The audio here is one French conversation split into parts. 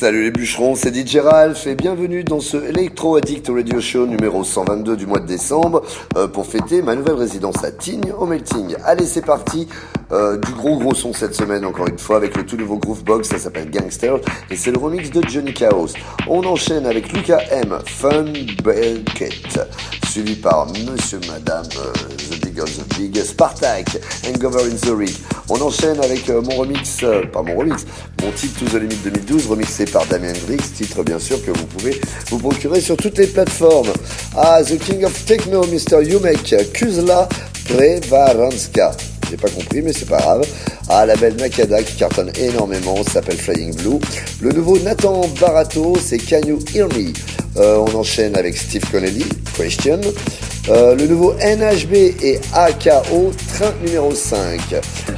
Salut les bûcherons, c'est DJ Ralph et bienvenue dans ce Electro Addict Radio Show numéro 122 du mois de décembre euh, pour fêter ma nouvelle résidence à Tignes au Melting. Allez, c'est parti. Euh, du gros gros son cette semaine encore une fois avec le tout nouveau Groovebox, ça s'appelle Gangster et c'est le remix de Johnny Chaos. On enchaîne avec Lucas M, Fun Bucket, suivi par Monsieur Madame euh, The Big of the Big, Spartak, Hangover in the Rig. On enchaîne avec euh, mon remix, pas mon remix, mon titre To the Limit 2012 remixé par Damien Hendrix, titre bien sûr que vous pouvez vous procurer sur toutes les plateformes. Ah, The King of Techno, Mr. Yumek, Kuzla Prevaranska. J'ai pas compris, mais c'est pas grave. Ah, la belle Nakada qui cartonne énormément, s'appelle Flying Blue. Le nouveau Nathan Barato, c'est Can You Hear Me? Euh, On enchaîne avec Steve Connelly, Question. Euh, le nouveau NHB et AKO, train numéro 5.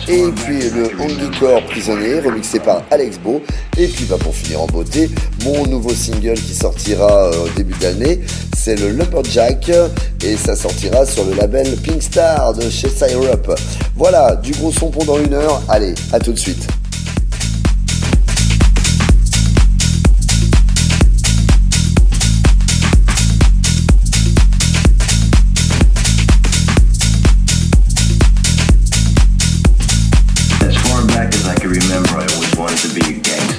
Et puis le Handycore Prisonnier, remixé par Alex Beau. Et puis bah, pour finir en beauté, mon nouveau single qui sortira euh, au début d'année, c'est le Lumberjack. Et ça sortira sur le label Pink Star de chez Syrup. Voilà, du gros son pendant une heure. Allez, à tout de suite. wanted to be a.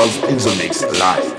is DJ Ross in the mix live.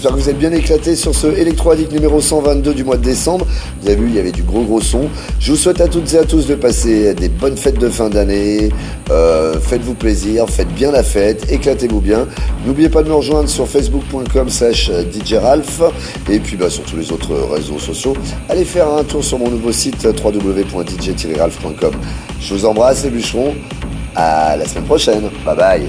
J'espère que vous êtes bien éclatés sur ce Electro Addict numéro 122 du mois de décembre. Vous avez vu, il y avait du gros gros son. Je vous souhaite à toutes et à tous de passer des bonnes fêtes de fin d'année. Euh, faites-vous plaisir, faites bien la fête, éclatez-vous bien. N'oubliez pas de me rejoindre sur facebook.com slash djralph et puis bah, sur tous les autres réseaux sociaux. Allez faire un tour sur mon nouveau site www.dj-ralph.com. Je vous embrasse les bûcherons. À la semaine prochaine. Bye bye.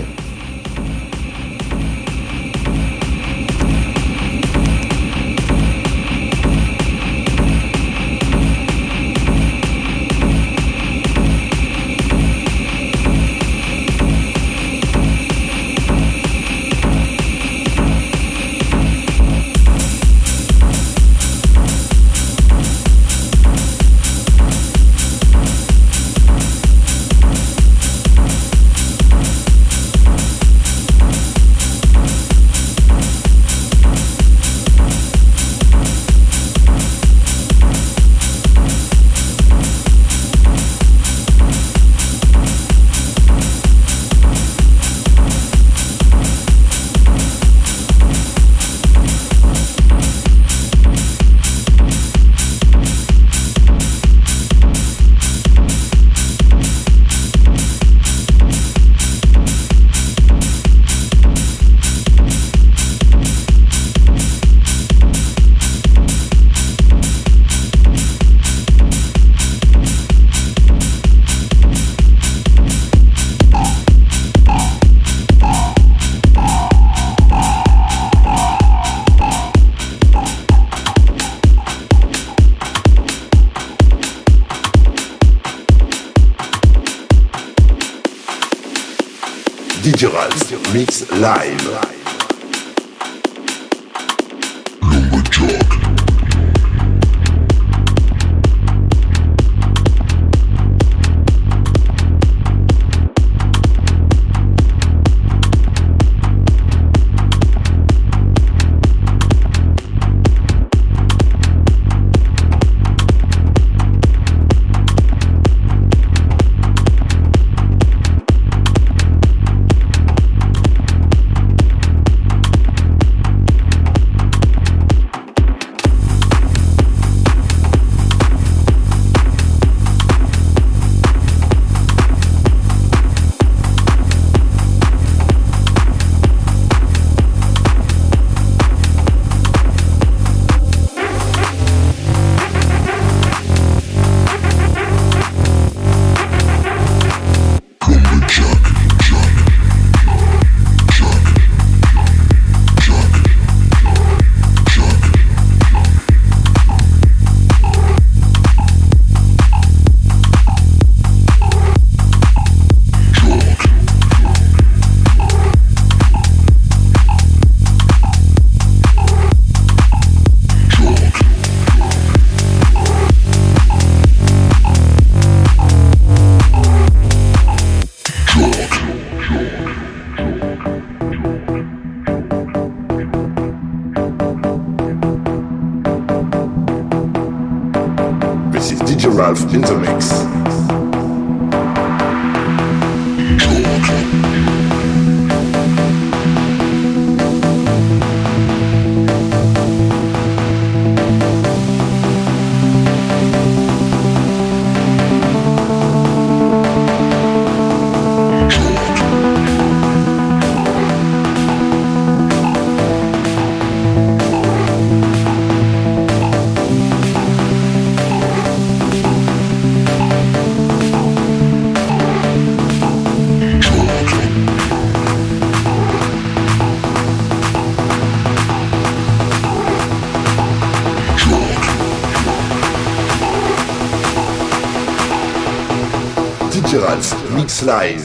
slice.